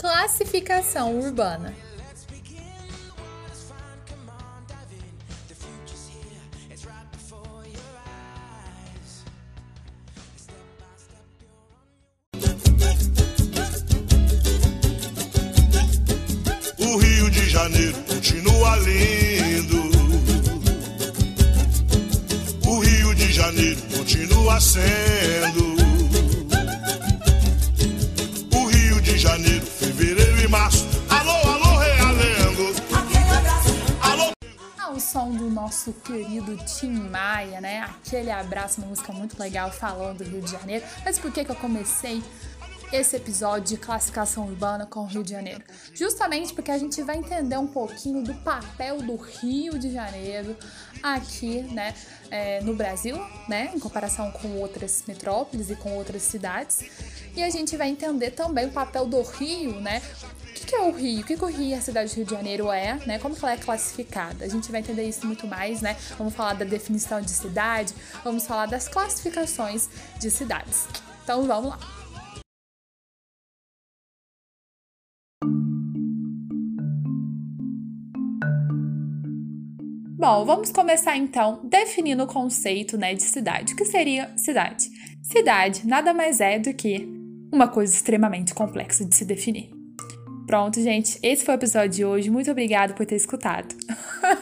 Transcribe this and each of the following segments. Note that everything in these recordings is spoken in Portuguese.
Classificação urbana. O Rio de Janeiro continua lindo. O Rio de Janeiro continua sendo. Nosso querido Tim Maia, né? Aquele abraço, uma música muito legal falando do Rio de Janeiro. Mas por que, que eu comecei esse episódio de classificação urbana com o Rio de Janeiro? Justamente porque a gente vai entender um pouquinho do papel do Rio de Janeiro aqui, né, é, no Brasil, né, em comparação com outras metrópoles e com outras cidades. E a gente vai entender também o papel do Rio, né, o que, é o Rio? O que, que o Rio, a cidade do Rio de Janeiro é, né? Como ela é classificada? A gente vai entender isso muito mais, né? Vamos falar da definição de cidade, vamos falar das classificações de cidades. Então vamos lá. Bom, vamos começar então definindo o conceito né, de cidade. O que seria cidade? Cidade nada mais é do que uma coisa extremamente complexa de se definir. Pronto, gente, esse foi o episódio de hoje. Muito obrigada por ter escutado.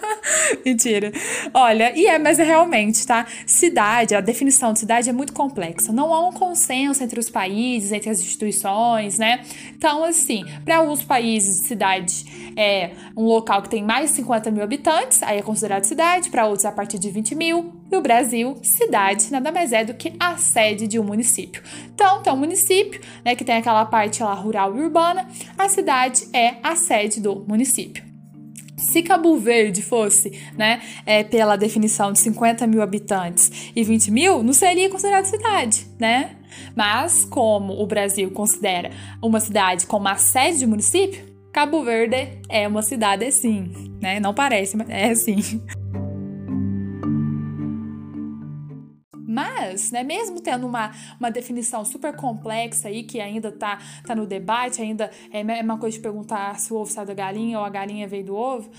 Mentira. Olha, e é, mas é realmente, tá? Cidade, a definição de cidade é muito complexa. Não há um consenso entre os países, entre as instituições, né? Então, assim, para alguns países, cidade é um local que tem mais de 50 mil habitantes, aí é considerado cidade, para outros a partir de 20 mil. No Brasil, cidade nada mais é do que a sede de um município. Então, tem um município, né, que tem aquela parte lá rural e urbana, a cidade é a sede do município. Se Cabo Verde fosse, né, é, pela definição de 50 mil habitantes e 20 mil, não seria considerado cidade, né? Mas, como o Brasil considera uma cidade como a sede de município, Cabo Verde é uma cidade assim, né? Não parece, mas é assim. Né, mesmo tendo uma, uma definição super complexa aí, que ainda tá, tá no debate, ainda é a mesma coisa de perguntar se o ovo saiu da galinha ou a galinha veio do ovo,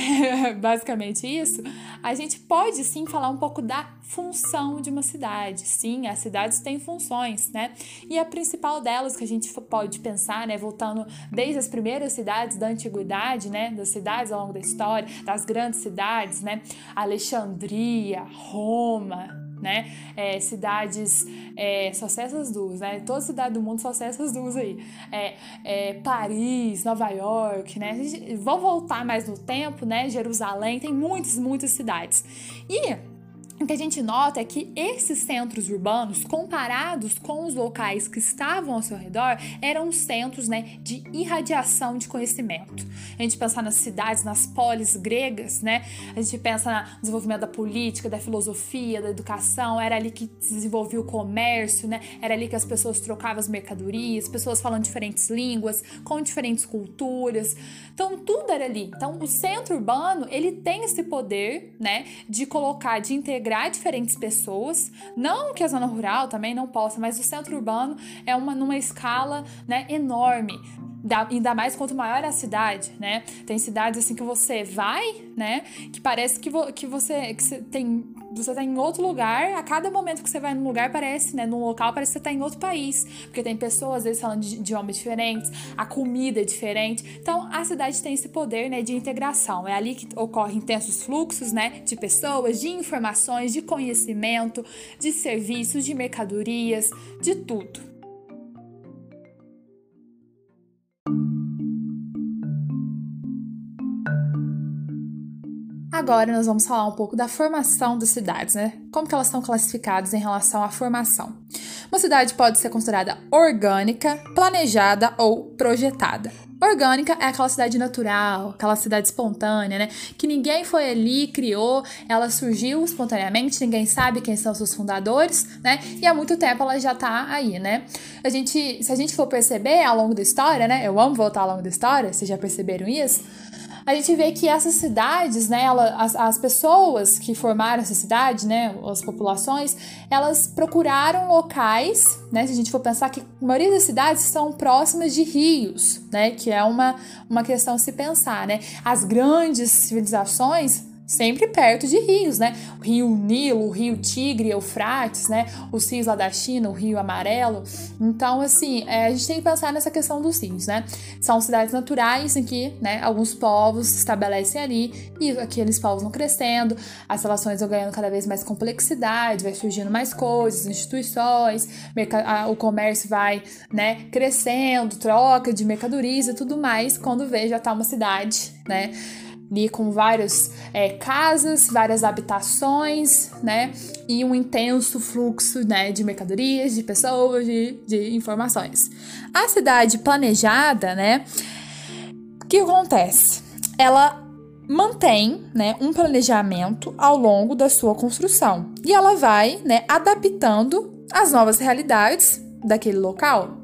basicamente isso, a gente pode sim falar um pouco da função de uma cidade. Sim, as cidades têm funções, né? E a principal delas que a gente pode pensar, né, voltando desde as primeiras cidades da antiguidade, né, das cidades ao longo da história, das grandes cidades, né, Alexandria, Roma, né? É, cidades, é, só essas duas, né? Toda cidade do mundo só essas duas aí. É, é, Paris, Nova York, né? Vou voltar mais no tempo, né? Jerusalém, tem muitas, muitas cidades. E o que a gente nota é que esses centros urbanos, comparados com os locais que estavam ao seu redor, eram centros né, de irradiação de conhecimento. A gente pensa nas cidades, nas polis gregas, né? A gente pensa no desenvolvimento da política, da filosofia, da educação, era ali que se desenvolvia o comércio, né? Era ali que as pessoas trocavam as mercadorias, pessoas falando diferentes línguas, com diferentes culturas. Então, tudo era ali. Então, o centro urbano, ele tem esse poder, né, de colocar, de integrar integrar diferentes pessoas. Não que a zona rural também não possa, mas o centro urbano é uma numa escala né, enorme. Da, ainda mais quanto maior a cidade, né? Tem cidades assim que você vai, né? Que parece que, vo, que você que você tem você tá em outro lugar, a cada momento que você vai num lugar parece, né, num local parece que você tá em outro país, porque tem pessoas às vezes falando de idiomas diferentes, a comida é diferente. Então, a cidade tem esse poder, né, de integração. É ali que ocorrem intensos fluxos, né, de pessoas, de informações, de conhecimento, de serviços, de mercadorias, de tudo. Agora nós vamos falar um pouco da formação das cidades, né? Como que elas são classificadas em relação à formação. Uma cidade pode ser considerada orgânica, planejada ou projetada. Orgânica é aquela cidade natural, aquela cidade espontânea, né? Que ninguém foi ali, criou, ela surgiu espontaneamente, ninguém sabe quem são seus fundadores, né? E há muito tempo ela já tá aí, né? A gente, se a gente for perceber ao longo da história, né? Eu amo voltar ao longo da história, vocês já perceberam isso? A gente vê que essas cidades, né, ela, as, as pessoas que formaram essa cidade, né, as populações, elas procuraram locais, né, se a gente for pensar que a maioria das cidades são próximas de rios, né, que é uma, uma questão a se pensar, né. As grandes civilizações sempre perto de rios, né? O rio Nilo, o rio Tigre, Eufrates, né? Os rios lá da China, o rio Amarelo. Então, assim, é, a gente tem que pensar nessa questão dos rios, né? São cidades naturais em que, né, alguns povos se estabelecem ali e aqueles povos vão crescendo, as relações vão ganhando cada vez mais complexidade, vai surgindo mais coisas, instituições, o comércio vai, né, crescendo, troca de mercadorias e tudo mais, quando vê já tá uma cidade, né? Ali com várias é, casas, várias habitações, né? E um intenso fluxo né, de mercadorias, de pessoas, de, de informações. A cidade planejada, né? O que acontece? Ela mantém né, um planejamento ao longo da sua construção e ela vai né, adaptando as novas realidades daquele local.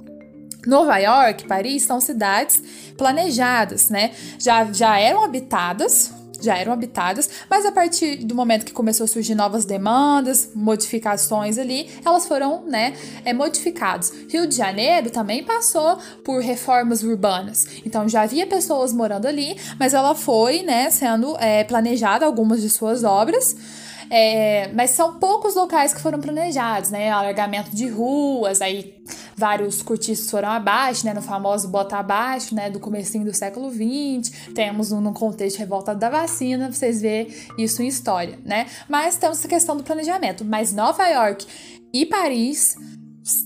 Nova York, Paris são cidades planejadas, né? Já, já eram habitadas, já eram habitadas, mas a partir do momento que começou a surgir novas demandas, modificações ali, elas foram, né, é, modificadas. Rio de Janeiro também passou por reformas urbanas, então já havia pessoas morando ali, mas ela foi, né, sendo é, planejada algumas de suas obras. É, mas são poucos locais que foram planejados, né? Alargamento de ruas, aí vários cortiços foram abaixo, né, no famoso bota abaixo, né, do comecinho do século XX, temos um, no contexto revolta da vacina, vocês vê isso em história, né, mas temos essa questão do planejamento, mas Nova York e Paris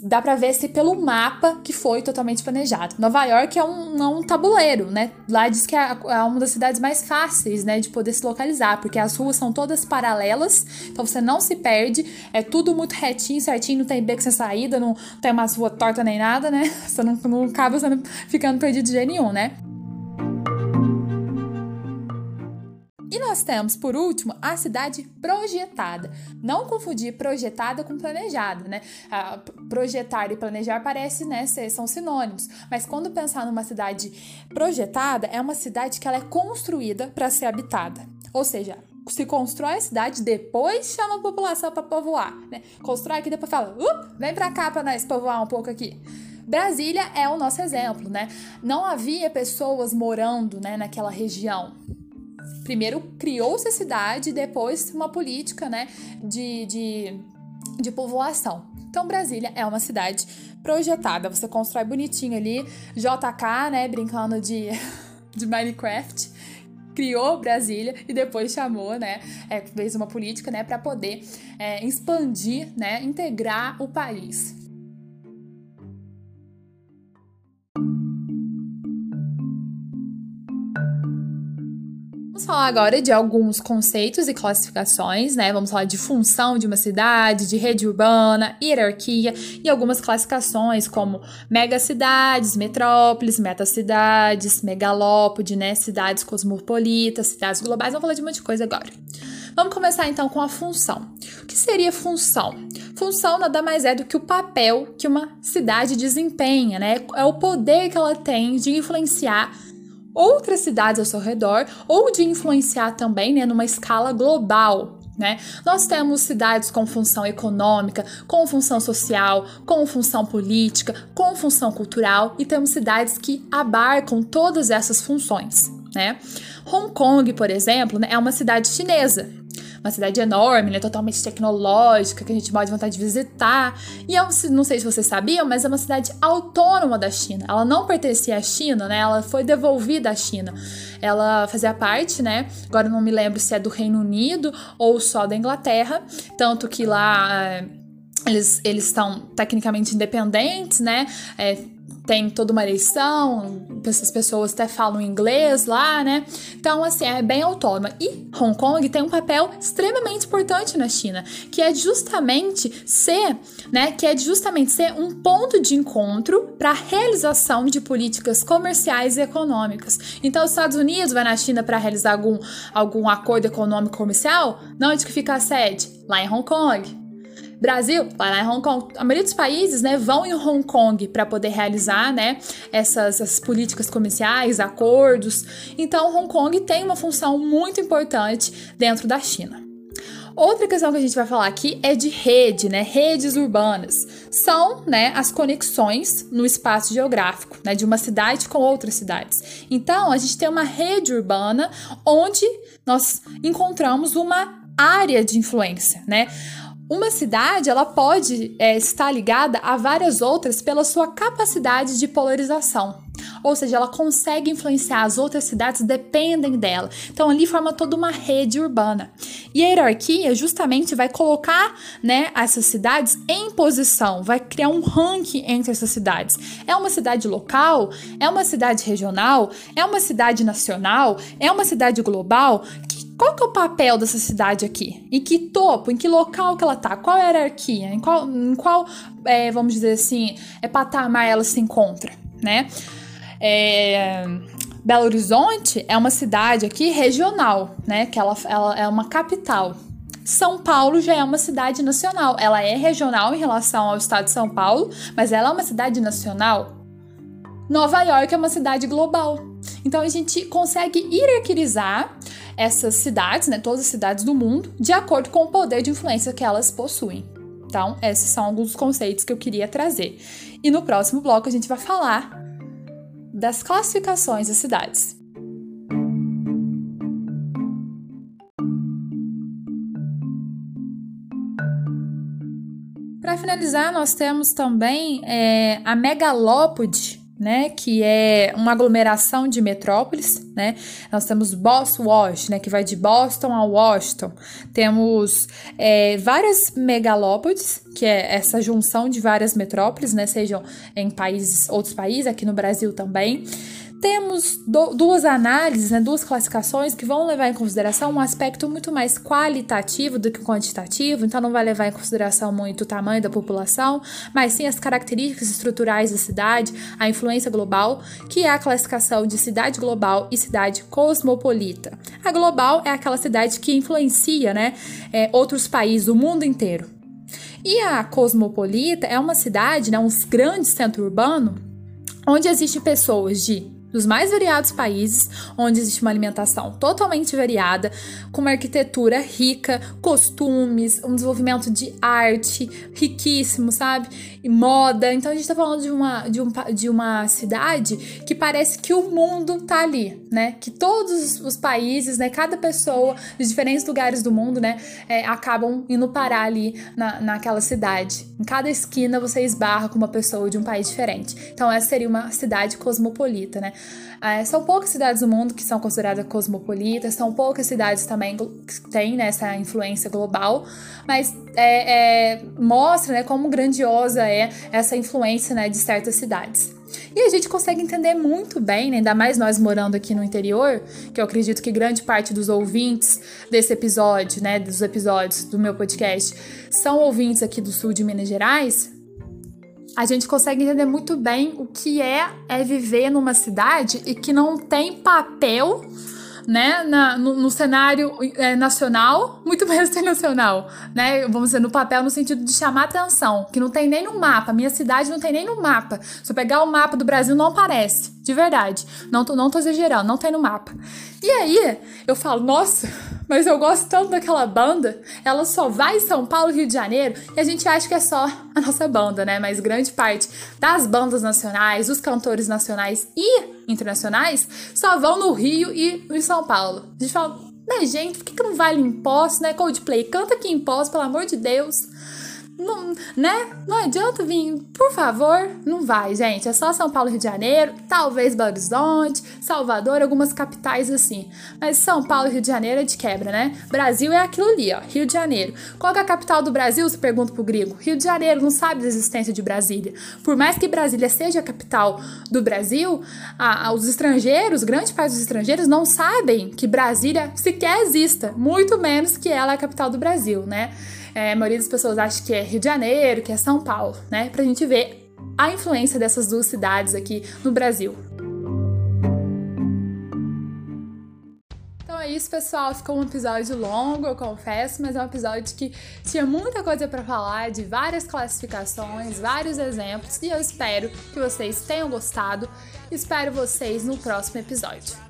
dá para ver se pelo mapa que foi totalmente planejado. Nova York é um, um tabuleiro, né? Lá diz que é, é, uma das cidades mais fáceis, né, de poder se localizar, porque as ruas são todas paralelas, então você não se perde, é tudo muito retinho, certinho, não tem beco sem saída, não tem umas ruas tortas nem nada, né? Você não, não acaba sendo, ficando perdido de jeito nenhum, né? Nós temos, por último, a cidade projetada. Não confundir projetada com planejada, né? projetar e planejar parece, né, ser, são sinônimos. Mas quando pensar numa cidade projetada, é uma cidade que ela é construída para ser habitada. Ou seja, se constrói a cidade, depois chama a população para povoar, né? Constrói aqui, depois fala, uh, vem para cá para nós povoar um pouco aqui. Brasília é o nosso exemplo, né? Não havia pessoas morando, né, naquela região primeiro criou-se a cidade, depois uma política né, de, de, de povoação. Então, Brasília é uma cidade projetada. Você constrói bonitinho ali, JK, né, brincando de, de Minecraft, criou Brasília e depois chamou, né, é, fez uma política, né, para poder é, expandir, né, integrar o país. Vamos falar agora de alguns conceitos e classificações, né? Vamos falar de função de uma cidade, de rede urbana, hierarquia e algumas classificações como megacidades, metrópoles, metacidades, megalópode, né? Cidades cosmopolitas, cidades globais. Vamos falar de um monte de coisa agora. Vamos começar então com a função. O que seria função? Função nada mais é do que o papel que uma cidade desempenha, né? É o poder que ela tem de influenciar outras cidades ao seu redor ou de influenciar também né, numa escala global. Né? Nós temos cidades com função econômica, com função social, com função política, com função cultural e temos cidades que abarcam todas essas funções. Né? Hong Kong, por exemplo, né, é uma cidade chinesa uma cidade enorme, né, totalmente tecnológica, que a gente pode vontade de visitar. E eu não sei se vocês sabiam, mas é uma cidade autônoma da China. Ela não pertencia à China, né? Ela foi devolvida à China. Ela fazia parte, né? Agora não me lembro se é do Reino Unido ou só da Inglaterra, tanto que lá é, eles, eles estão tecnicamente independentes, né? É, tem toda uma eleição, essas pessoas até falam inglês lá, né? Então, assim, é bem autônoma. E Hong Kong tem um papel extremamente importante na China, que é justamente ser, né, que é justamente ser um ponto de encontro para a realização de políticas comerciais e econômicas. Então, os Estados Unidos vai na China para realizar algum, algum acordo econômico comercial? Não, onde que fica a sede? Lá em Hong Kong Brasil vai lá em Hong Kong. A maioria dos países, né, vão em Hong Kong para poder realizar, né, essas, essas políticas comerciais, acordos. Então, Hong Kong tem uma função muito importante dentro da China. Outra questão que a gente vai falar aqui é de rede, né? Redes urbanas. São, né, as conexões no espaço geográfico, né, de uma cidade com outras cidades. Então, a gente tem uma rede urbana onde nós encontramos uma área de influência, né? Uma cidade ela pode é, estar ligada a várias outras pela sua capacidade de polarização. Ou seja, ela consegue influenciar as outras cidades, dependem dela. Então ali forma toda uma rede urbana. E a hierarquia justamente vai colocar, né, essas cidades em posição, vai criar um ranking entre essas cidades. É uma cidade local? É uma cidade regional? É uma cidade nacional? É uma cidade global? Qual que é o papel dessa cidade aqui? Em que topo, em que local que ela tá? Qual é a hierarquia? Em qual, em qual é, vamos dizer assim, é patamar ela se encontra, né? É, Belo Horizonte é uma cidade aqui regional, né? Que ela, ela é uma capital. São Paulo já é uma cidade nacional. Ela é regional em relação ao estado de São Paulo, mas ela é uma cidade nacional. Nova York é uma cidade global. Então a gente consegue hierarquizar essas cidades, né, todas as cidades do mundo, de acordo com o poder de influência que elas possuem. Então, esses são alguns conceitos que eu queria trazer. E no próximo bloco a gente vai falar das classificações das cidades. Para finalizar, nós temos também é, a megalópode, né, que é uma aglomeração de metrópoles, né? Nós temos Boston, Washington, né, que vai de Boston a Washington. Temos é, várias megalópodes, que é essa junção de várias metrópoles, né, sejam em países, outros países, aqui no Brasil também temos do, duas análises, né, duas classificações que vão levar em consideração um aspecto muito mais qualitativo do que quantitativo, então não vai levar em consideração muito o tamanho da população, mas sim as características estruturais da cidade, a influência global, que é a classificação de cidade global e cidade cosmopolita. A global é aquela cidade que influencia né, é, outros países, o mundo inteiro. E a cosmopolita é uma cidade, né, um grande centro urbano, onde existem pessoas de dos mais variados países, onde existe uma alimentação totalmente variada, com uma arquitetura rica, costumes, um desenvolvimento de arte riquíssimo, sabe? E moda. Então a gente tá falando de uma, de, um, de uma cidade que parece que o mundo tá ali, né? Que todos os países, né? Cada pessoa de diferentes lugares do mundo, né? É, acabam indo parar ali na, naquela cidade. Em cada esquina você esbarra com uma pessoa de um país diferente. Então essa seria uma cidade cosmopolita, né? É, são poucas cidades do mundo que são consideradas cosmopolitas, são poucas cidades também que têm né, essa influência global, mas é, é, mostra né, como grandiosa é essa influência né, de certas cidades. E a gente consegue entender muito bem, né, ainda mais nós morando aqui no interior, que eu acredito que grande parte dos ouvintes desse episódio, né, dos episódios do meu podcast, são ouvintes aqui do sul de Minas Gerais a gente consegue entender muito bem o que é, é viver numa cidade e que não tem papel né, na, no, no, cenário é, nacional, muito menos internacional, né, vamos dizer, no papel no sentido de chamar atenção, que não tem nem no mapa, minha cidade não tem nem no mapa, se eu pegar o mapa do Brasil não aparece, de verdade, não tô, não tô exagerando, não tem no mapa. E aí, eu falo, nossa, mas eu gosto tanto daquela banda, ela só vai em São Paulo, Rio de Janeiro, e a gente acha que é só a nossa banda, né? Mas grande parte das bandas nacionais, os cantores nacionais e internacionais só vão no Rio e em São Paulo. A gente fala, né, gente, por que, que não vale imposto, né? Coldplay, canta aqui imposto, pelo amor de Deus. Não, né? Não adianta vir, por favor, não vai, gente. É só São Paulo, Rio de Janeiro, talvez Belo Horizonte, Salvador, algumas capitais assim. Mas São Paulo Rio de Janeiro é de quebra, né? Brasil é aquilo ali, ó, Rio de Janeiro. Qual é a capital do Brasil? Se pergunta pro gringo. Rio de Janeiro, não sabe da existência de Brasília. Por mais que Brasília seja a capital do Brasil, a, a, os estrangeiros, grande parte dos estrangeiros, não sabem que Brasília sequer exista, muito menos que ela é a capital do Brasil, né? É, a maioria das pessoas acha que é Rio de Janeiro, que é São Paulo, né? Pra gente ver a influência dessas duas cidades aqui no Brasil. isso, pessoal. Ficou um episódio longo, eu confesso, mas é um episódio que tinha muita coisa para falar, de várias classificações, vários exemplos, e eu espero que vocês tenham gostado. Espero vocês no próximo episódio.